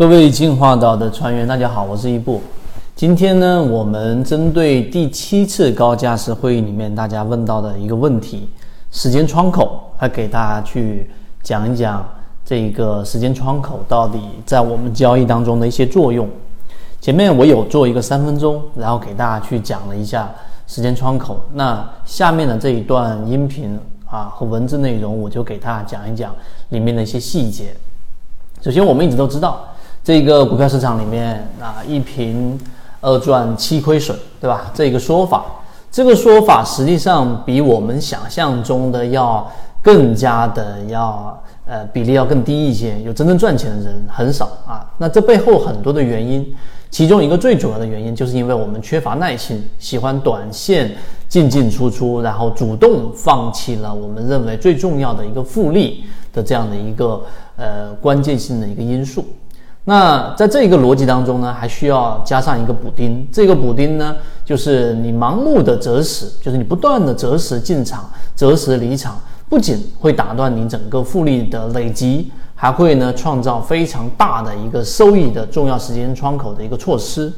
各位进化岛的船员，大家好，我是一步。今天呢，我们针对第七次高价值会议里面大家问到的一个问题，时间窗口，来给大家去讲一讲这个时间窗口到底在我们交易当中的一些作用。前面我有做一个三分钟，然后给大家去讲了一下时间窗口。那下面的这一段音频啊和文字内容，我就给大家讲一讲里面的一些细节。首先，我们一直都知道。这个股票市场里面啊，一平二赚七亏损，对吧？这个说法，这个说法实际上比我们想象中的要更加的要呃比例要更低一些。有真正赚钱的人很少啊。那这背后很多的原因，其中一个最主要的原因，就是因为我们缺乏耐心，喜欢短线进进出出，然后主动放弃了我们认为最重要的一个复利的这样的一个呃关键性的一个因素。那在这一个逻辑当中呢，还需要加上一个补丁。这个补丁呢，就是你盲目的择时，就是你不断的择时进场、择时离场，不仅会打断你整个复利的累积，还会呢创造非常大的一个收益的重要时间窗口的一个措施。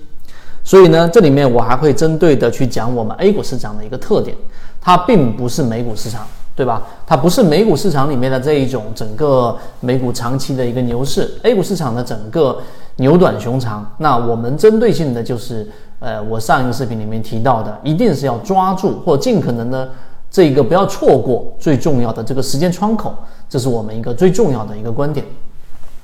所以呢，这里面我还会针对的去讲我们 A 股市场的一个特点，它并不是美股市场。对吧？它不是美股市场里面的这一种整个美股长期的一个牛市，A 股市场的整个牛短熊长。那我们针对性的就是，呃，我上一个视频里面提到的，一定是要抓住或尽可能的这个不要错过最重要的这个时间窗口，这是我们一个最重要的一个观点。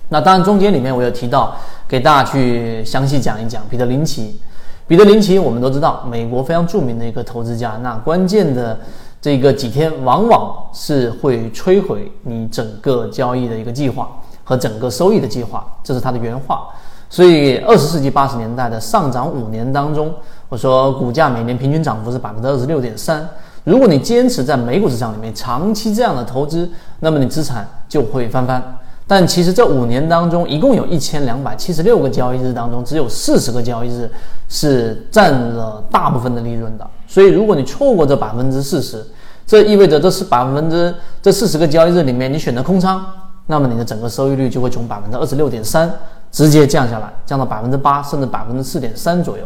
那当然中间里面我有提到，给大家去详细讲一讲彼得林奇。彼得林奇我们都知道，美国非常著名的一个投资家。那关键的。这个几天往往是会摧毁你整个交易的一个计划和整个收益的计划，这是他的原话。所以，二十世纪八十年代的上涨五年当中，我说股价每年平均涨幅是百分之二十六点三。如果你坚持在美股市场里面长期这样的投资，那么你资产就会翻番。但其实这五年当中，一共有一千两百七十六个交易日当中，只有四十个交易日是占了大部分的利润的。所以，如果你错过这百分之四十，这意味着这是百分之这四十个交易日里面，你选择空仓，那么你的整个收益率就会从百分之二十六点三直接降下来，降到百分之八，甚至百分之四点三左右。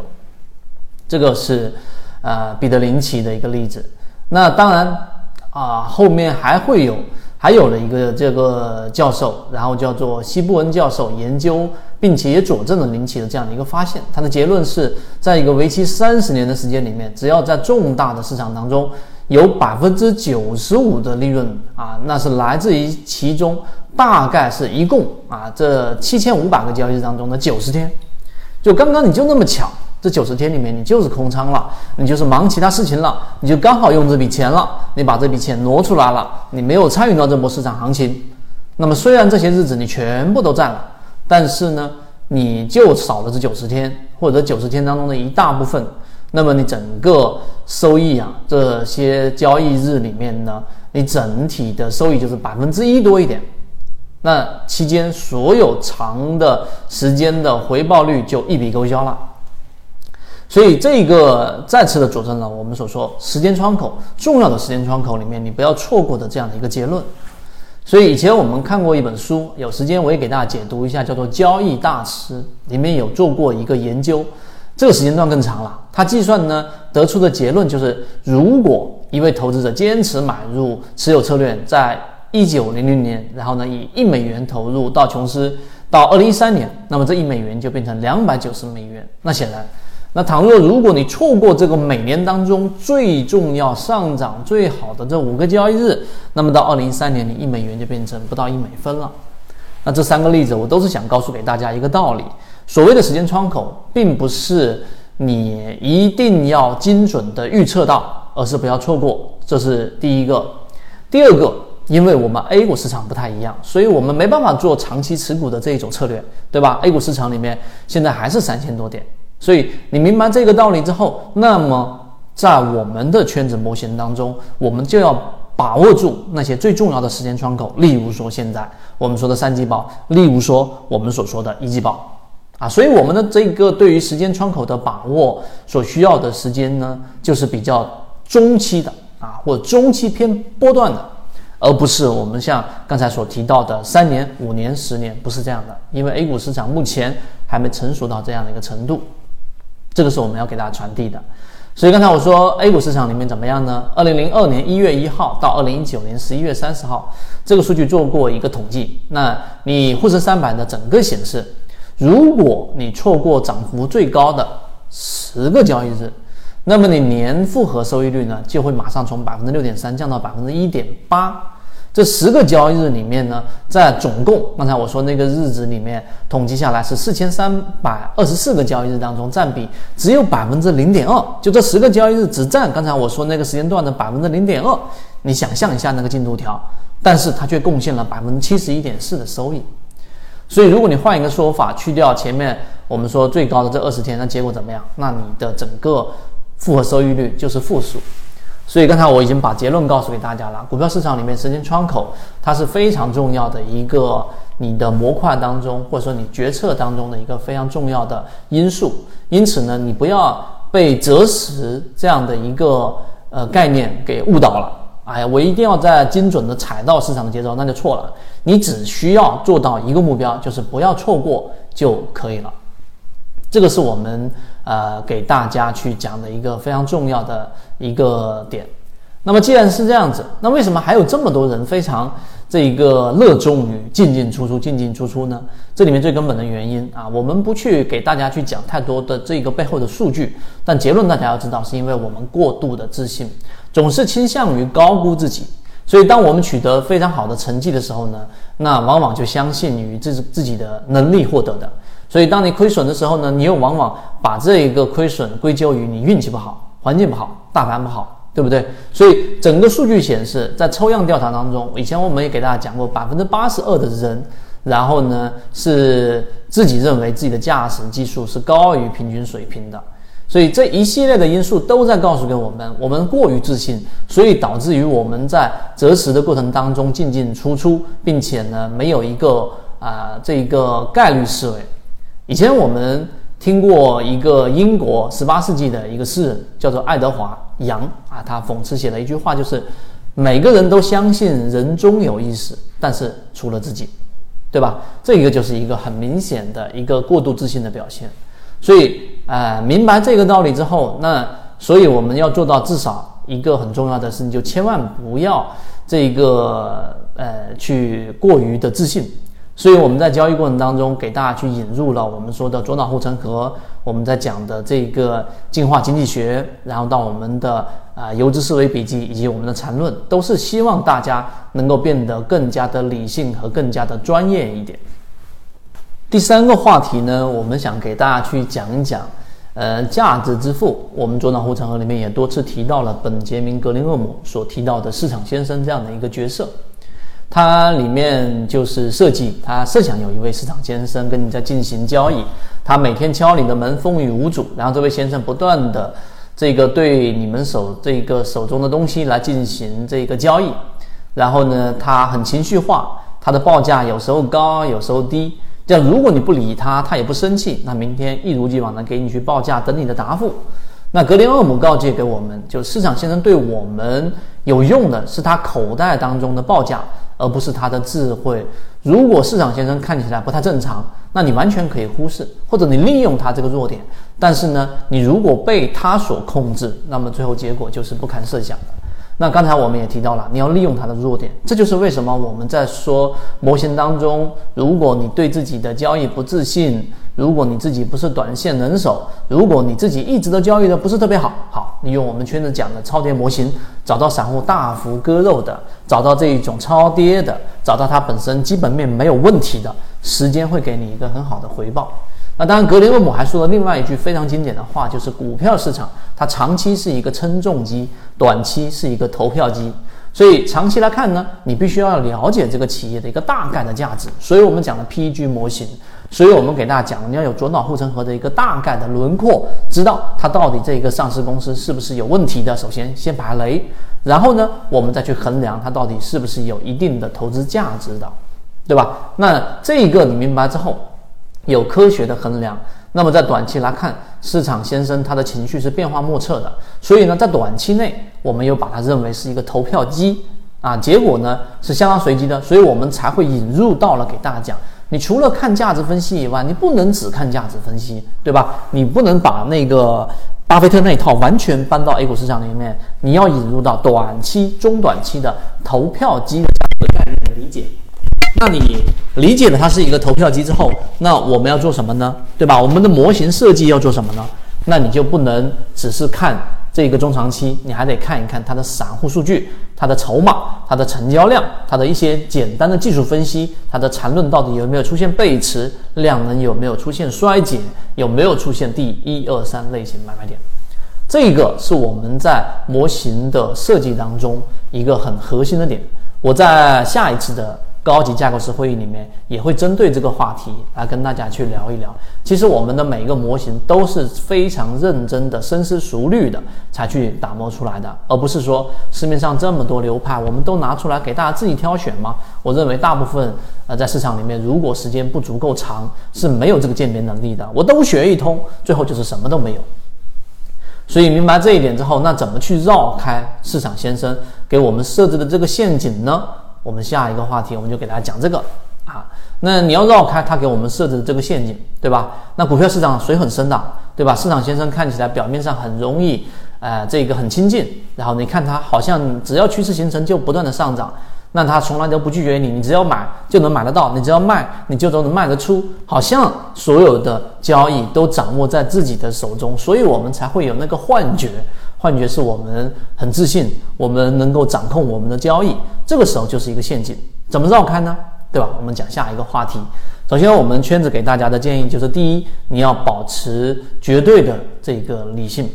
这个是呃彼得林奇的一个例子。那当然啊，后面还会有。还有了一个这个教授，然后叫做西布恩教授研究，并且也佐证了林奇的这样的一个发现。他的结论是在一个为期三十年的时间里面，只要在重大的市场当中有百分之九十五的利润啊，那是来自于其中大概是一共啊这七千五百个交易日当中的九十天，就刚刚你就那么巧。这九十天里面，你就是空仓了，你就是忙其他事情了，你就刚好用这笔钱了，你把这笔钱挪出来了，你没有参与到这波市场行情。那么虽然这些日子你全部都占了，但是呢，你就少了这九十天，或者九十天当中的一大部分。那么你整个收益啊，这些交易日里面呢，你整体的收益就是百分之一多一点。那期间所有长的时间的回报率就一笔勾销了。所以这个再次的佐证了我们所说时间窗口重要的时间窗口里面你不要错过的这样的一个结论。所以以前我们看过一本书，有时间我也给大家解读一下，叫做《交易大师》，里面有做过一个研究，这个时间段更长了。他计算呢得出的结论就是，如果一位投资者坚持买入持有策略，在一九零零年，然后呢以一美元投入到琼斯，到二零一三年，那么这一美元就变成两百九十美元。那显然。那倘若如果你错过这个每年当中最重要上涨最好的这五个交易日，那么到二零一三年，你一美元就变成不到一美分了。那这三个例子，我都是想告诉给大家一个道理：所谓的时间窗口，并不是你一定要精准的预测到，而是不要错过。这是第一个。第二个，因为我们 A 股市场不太一样，所以我们没办法做长期持股的这一种策略，对吧？A 股市场里面现在还是三千多点。所以你明白这个道理之后，那么在我们的圈子模型当中，我们就要把握住那些最重要的时间窗口。例如说，现在我们说的三季报，例如说我们所说的一季报，啊，所以我们的这个对于时间窗口的把握所需要的时间呢，就是比较中期的啊，或中期偏波段的。而不是我们像刚才所提到的三年、五年、十年，不是这样的。因为 A 股市场目前还没成熟到这样的一个程度，这个是我们要给大家传递的。所以刚才我说 A 股市场里面怎么样呢？二零零二年一月一号到二零一九年十一月三十号，这个数据做过一个统计。那你沪深三百的整个显示，如果你错过涨幅最高的十个交易日，那么你年复合收益率呢，就会马上从百分之六点三降到百分之一点八。这十个交易日里面呢，在总共刚才我说那个日子里面统计下来是四千三百二十四个交易日当中，占比只有百分之零点二。就这十个交易日只占刚才我说那个时间段的百分之零点二。你想象一下那个进度条，但是它却贡献了百分之七十一点四的收益。所以如果你换一个说法，去掉前面我们说最高的这二十天，那结果怎么样？那你的整个复合收益率就是负数。所以刚才我已经把结论告诉给大家了，股票市场里面时间窗口它是非常重要的一个你的模块当中，或者说你决策当中的一个非常重要的因素。因此呢，你不要被择时这样的一个呃概念给误导了。哎呀，我一定要在精准的踩到市场的节奏，那就错了。你只需要做到一个目标，就是不要错过就可以了。这个是我们呃给大家去讲的一个非常重要的一个点。那么既然是这样子，那为什么还有这么多人非常这一个热衷于进进出出、进进出出呢？这里面最根本的原因啊，我们不去给大家去讲太多的这个背后的数据，但结论大家要知道，是因为我们过度的自信，总是倾向于高估自己。所以当我们取得非常好的成绩的时候呢，那往往就相信于自自己的能力获得的。所以，当你亏损的时候呢，你又往往把这一个亏损归咎于你运气不好、环境不好、大盘不好，对不对？所以，整个数据显示，在抽样调查当中，以前我们也给大家讲过，百分之八十二的人，然后呢是自己认为自己的驾驶技术是高于平均水平的。所以，这一系列的因素都在告诉给我们，我们过于自信，所以导致于我们在择时的过程当中进进出出，并且呢没有一个啊这一个概率思维。以前我们听过一个英国十八世纪的一个诗人，叫做爱德华·杨啊，他讽刺写了一句话，就是每个人都相信人终有一死，但是除了自己，对吧？这个就是一个很明显的一个过度自信的表现。所以，呃，明白这个道理之后，那所以我们要做到至少一个很重要的事情，就千万不要这个呃去过于的自信。所以我们在交易过程当中，给大家去引入了我们说的左脑护城河，我们在讲的这个进化经济学，然后到我们的啊游资思维笔记以及我们的缠论，都是希望大家能够变得更加的理性和更加的专业一点。第三个话题呢，我们想给大家去讲一讲，呃，价值之父，我们左脑护城河里面也多次提到了本杰明格林厄姆所提到的市场先生这样的一个角色。它里面就是设计，他设想有一位市场先生跟你在进行交易，他每天敲你的门，风雨无阻，然后这位先生不断的这个对你们手这个手中的东西来进行这个交易，然后呢，他很情绪化，他的报价有时候高，有时候低，这样如果你不理他，他也不生气，那明天一如既往的给你去报价，等你的答复。那格林厄姆告诫给我们，就市场先生对我们有用的是他口袋当中的报价。而不是他的智慧。如果市场先生看起来不太正常，那你完全可以忽视，或者你利用他这个弱点。但是呢，你如果被他所控制，那么最后结果就是不堪设想的。那刚才我们也提到了，你要利用他的弱点，这就是为什么我们在说模型当中，如果你对自己的交易不自信，如果你自己不是短线能手，如果你自己一直都交易的不是特别好，好，你用我们圈子讲的超跌模型，找到散户大幅割肉的，找到这一种超跌的，找到它本身基本面没有问题的，时间会给你一个很好的回报。那当然，格林厄姆还说了另外一句非常经典的话，就是股票市场它长期是一个称重机，短期是一个投票机。所以长期来看呢，你必须要了解这个企业的一个大概的价值。所以我们讲的 PEG 模型，所以我们给大家讲，你要有左脑护城河的一个大概的轮廓，知道它到底这个上市公司是不是有问题的。首先先排雷，然后呢，我们再去衡量它到底是不是有一定的投资价值的，对吧？那这个你明白之后。有科学的衡量，那么在短期来看，市场先生他的情绪是变化莫测的，所以呢，在短期内，我们又把它认为是一个投票机，啊，结果呢是相当随机的，所以我们才会引入到了给大家讲。你除了看价值分析以外，你不能只看价值分析，对吧？你不能把那个巴菲特那一套完全搬到 A 股市场里面，你要引入到短期、中短期的投票机的这个概念的理解。那你理解了它是一个投票机之后，那我们要做什么呢？对吧？我们的模型设计要做什么呢？那你就不能只是看。这个中长期，你还得看一看它的散户数据、它的筹码、它的成交量、它的一些简单的技术分析、它的缠论到底有没有出现背驰，量能有没有出现衰减，有没有出现第一二三类型买卖点，这个是我们在模型的设计当中一个很核心的点。我在下一次的。高级架构师会议里面也会针对这个话题来跟大家去聊一聊。其实我们的每一个模型都是非常认真的、深思熟虑的才去打磨出来的，而不是说市面上这么多流派，我们都拿出来给大家自己挑选吗？我认为大部分呃在市场里面，如果时间不足够长，是没有这个鉴别能力的。我都学一通，最后就是什么都没有。所以明白这一点之后，那怎么去绕开市场先生给我们设置的这个陷阱呢？我们下一个话题，我们就给大家讲这个啊。那你要绕开他给我们设置的这个陷阱，对吧？那股票市场水很深的，对吧？市场先生看起来表面上很容易，呃，这个很亲近。然后你看他好像只要趋势形成就不断的上涨，那他从来都不拒绝你，你只要买就能买得到，你只要卖你就都能卖得出，好像所有的交易都掌握在自己的手中，所以我们才会有那个幻觉。幻觉是我们很自信，我们能够掌控我们的交易，这个时候就是一个陷阱。怎么绕开呢？对吧？我们讲下一个话题。首先，我们圈子给大家的建议就是：第一，你要保持绝对的这个理性。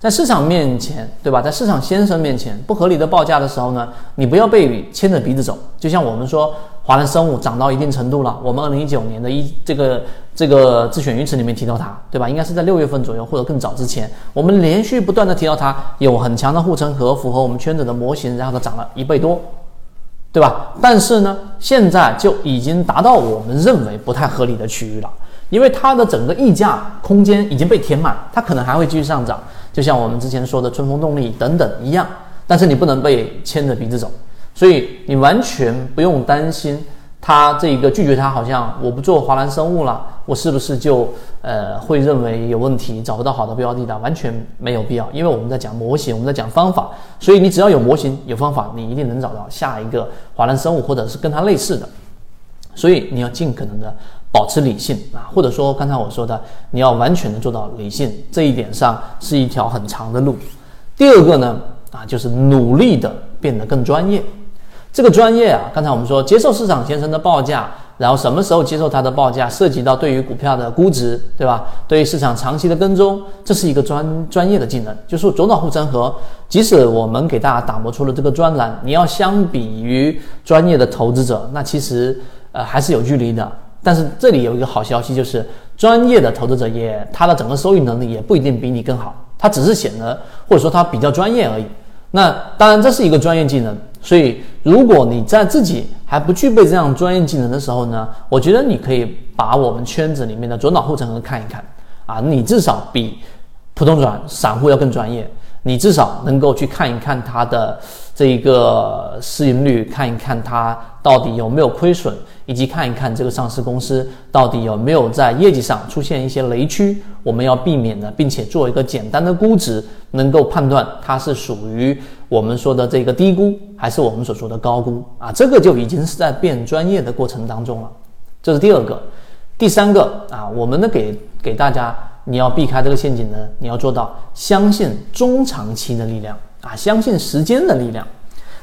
在市场面前，对吧？在市场先生面前，不合理的报价的时候呢，你不要被牵着鼻子走。就像我们说，华南生物涨到一定程度了，我们二零一九年的一这个这个自选鱼池里面提到它，对吧？应该是在六月份左右或者更早之前，我们连续不断的提到它有很强的护城河，符合我们圈子的模型，然后它涨了一倍多，对吧？但是呢，现在就已经达到我们认为不太合理的区域了，因为它的整个溢价空间已经被填满，它可能还会继续上涨。就像我们之前说的春风动力等等一样，但是你不能被牵着鼻子走，所以你完全不用担心他这个拒绝他，好像我不做华兰生物了，我是不是就呃会认为有问题，找不到好的标的的？完全没有必要，因为我们在讲模型，我们在讲方法，所以你只要有模型有方法，你一定能找到下一个华兰生物或者是跟它类似的，所以你要尽可能的。保持理性啊，或者说刚才我说的，你要完全的做到理性，这一点上是一条很长的路。第二个呢，啊，就是努力的变得更专业。这个专业啊，刚才我们说接受市场先生的报价，然后什么时候接受他的报价，涉及到对于股票的估值，对吧？对于市场长期的跟踪，这是一个专专业的技能。就是左脑护城河，即使我们给大家打磨出了这个专栏，你要相比于专业的投资者，那其实呃还是有距离的。但是这里有一个好消息，就是专业的投资者也他的整个收益能力也不一定比你更好，他只是显得或者说他比较专业而已。那当然这是一个专业技能，所以如果你在自己还不具备这样专业技能的时候呢，我觉得你可以把我们圈子里面的左脑护城河看一看啊，你至少比普通转散户要更专业。你至少能够去看一看它的这一个市盈率，看一看它到底有没有亏损，以及看一看这个上市公司到底有没有在业绩上出现一些雷区，我们要避免的，并且做一个简单的估值，能够判断它是属于我们说的这个低估，还是我们所说的高估啊？这个就已经是在变专业的过程当中了。这是第二个，第三个啊，我们呢给给大家。你要避开这个陷阱呢？你要做到相信中长期的力量啊，相信时间的力量。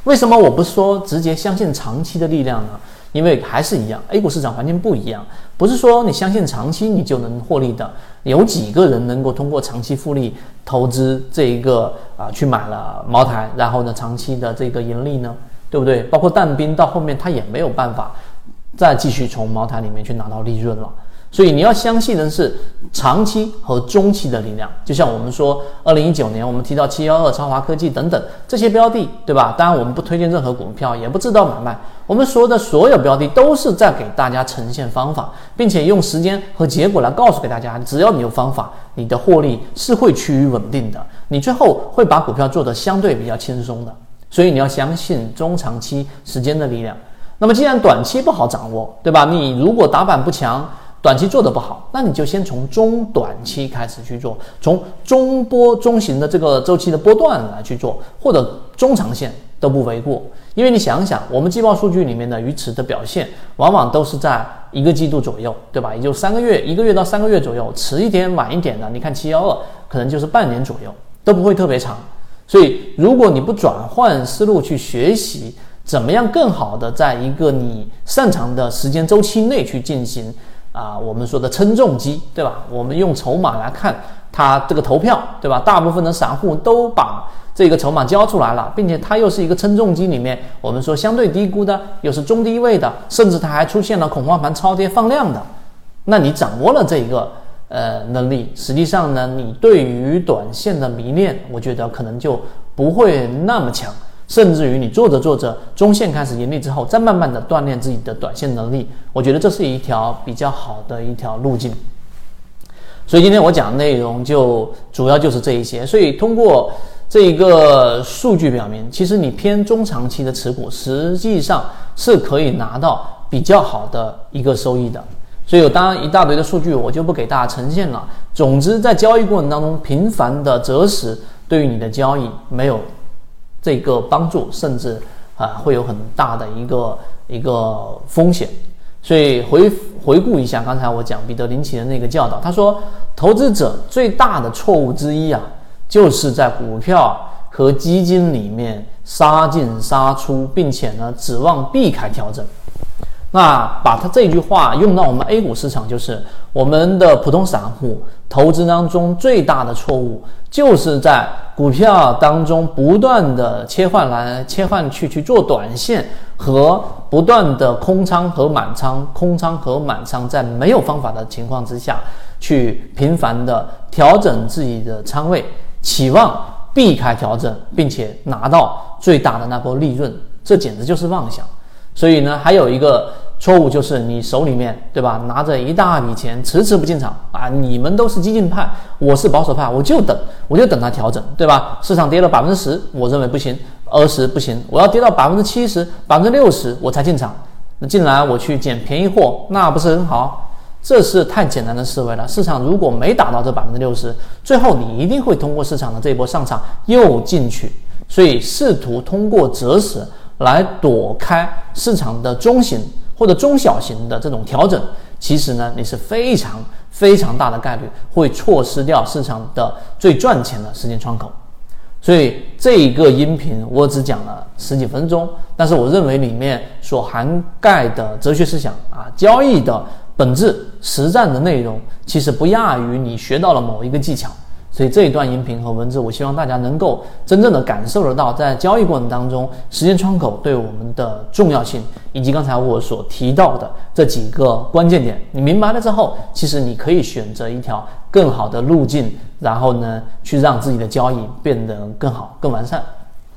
为什么我不说直接相信长期的力量呢？因为还是一样，A 股市场环境不一样，不是说你相信长期你就能获利的。有几个人能够通过长期复利投资这一个啊去买了茅台，然后呢长期的这个盈利呢？对不对？包括但斌到后面他也没有办法再继续从茅台里面去拿到利润了。所以你要相信的是长期和中期的力量，就像我们说，二零一九年我们提到七幺二超华科技等等这些标的，对吧？当然我们不推荐任何股票，也不知道买卖。我们说的所有标的都是在给大家呈现方法，并且用时间和结果来告诉给大家，只要你有方法，你的获利是会趋于稳定的，你最后会把股票做得相对比较轻松的。所以你要相信中长期时间的力量。那么既然短期不好掌握，对吧？你如果打板不强，短期做的不好，那你就先从中短期开始去做，从中波中型的这个周期的波段来去做，或者中长线都不为过。因为你想想，我们季报数据里面的鱼池的表现，往往都是在一个季度左右，对吧？也就三个月，一个月到三个月左右，迟一点、晚一点的，你看七幺二，可能就是半年左右，都不会特别长。所以，如果你不转换思路去学习，怎么样更好的在一个你擅长的时间周期内去进行啊，我们说的称重机，对吧？我们用筹码来看它这个投票，对吧？大部分的散户都把。这个筹码交出来了，并且它又是一个称重机里面，我们说相对低估的，又是中低位的，甚至它还出现了恐慌盘超跌放量的。那你掌握了这一个呃能力，实际上呢，你对于短线的迷恋，我觉得可能就不会那么强，甚至于你做着做着，中线开始盈利之后，再慢慢的锻炼自己的短线能力，我觉得这是一条比较好的一条路径。所以今天我讲的内容就主要就是这一些，所以通过。这一个数据表明，其实你偏中长期的持股，实际上是可以拿到比较好的一个收益的。所以，当然一大堆的数据我就不给大家呈现了。总之，在交易过程当中频繁的择时，对于你的交易没有这个帮助，甚至啊会有很大的一个一个风险。所以回回顾一下刚才我讲彼得林奇的那个教导，他说，投资者最大的错误之一啊。就是在股票和基金里面杀进杀出，并且呢指望避开调整。那把他这句话用到我们 A 股市场，就是我们的普通散户投资当中最大的错误，就是在股票当中不断的切换来切换去去做短线，和不断的空仓和满仓，空仓和满仓，在没有方法的情况之下去频繁的调整自己的仓位。期望避开调整，并且拿到最大的那波利润，这简直就是妄想。所以呢，还有一个错误就是你手里面对吧，拿着一大笔钱迟迟不进场啊！你们都是激进派，我是保守派，我就等，我就等它调整，对吧？市场跌了百分之十，我认为不行，二十不行，我要跌到百分之七十、百分之六十我才进场。那进来我去捡便宜货，那不是很好？这是太简单的思维了。市场如果没达到这百分之六十，最后你一定会通过市场的这一波上涨又进去。所以，试图通过择时来躲开市场的中型或者中小型的这种调整，其实呢，你是非常非常大的概率会错失掉市场的最赚钱的时间窗口。所以，这一个音频我只讲了十几分钟，但是我认为里面所涵盖的哲学思想啊，交易的。本质实战的内容其实不亚于你学到了某一个技巧，所以这一段音频和文字，我希望大家能够真正的感受得到，在交易过程当中，时间窗口对我们的重要性，以及刚才我所提到的这几个关键点，你明白了之后，其实你可以选择一条更好的路径，然后呢，去让自己的交易变得更好、更完善。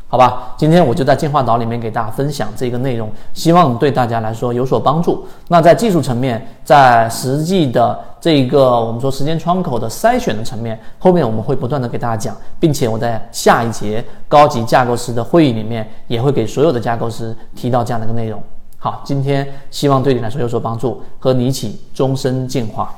好吧，今天我就在进化岛里面给大家分享这个内容，希望对大家来说有所帮助。那在技术层面，在实际的这一个我们说时间窗口的筛选的层面，后面我们会不断的给大家讲，并且我在下一节高级架构师的会议里面也会给所有的架构师提到这样的一个内容。好，今天希望对你来说有所帮助，和你一起终身进化。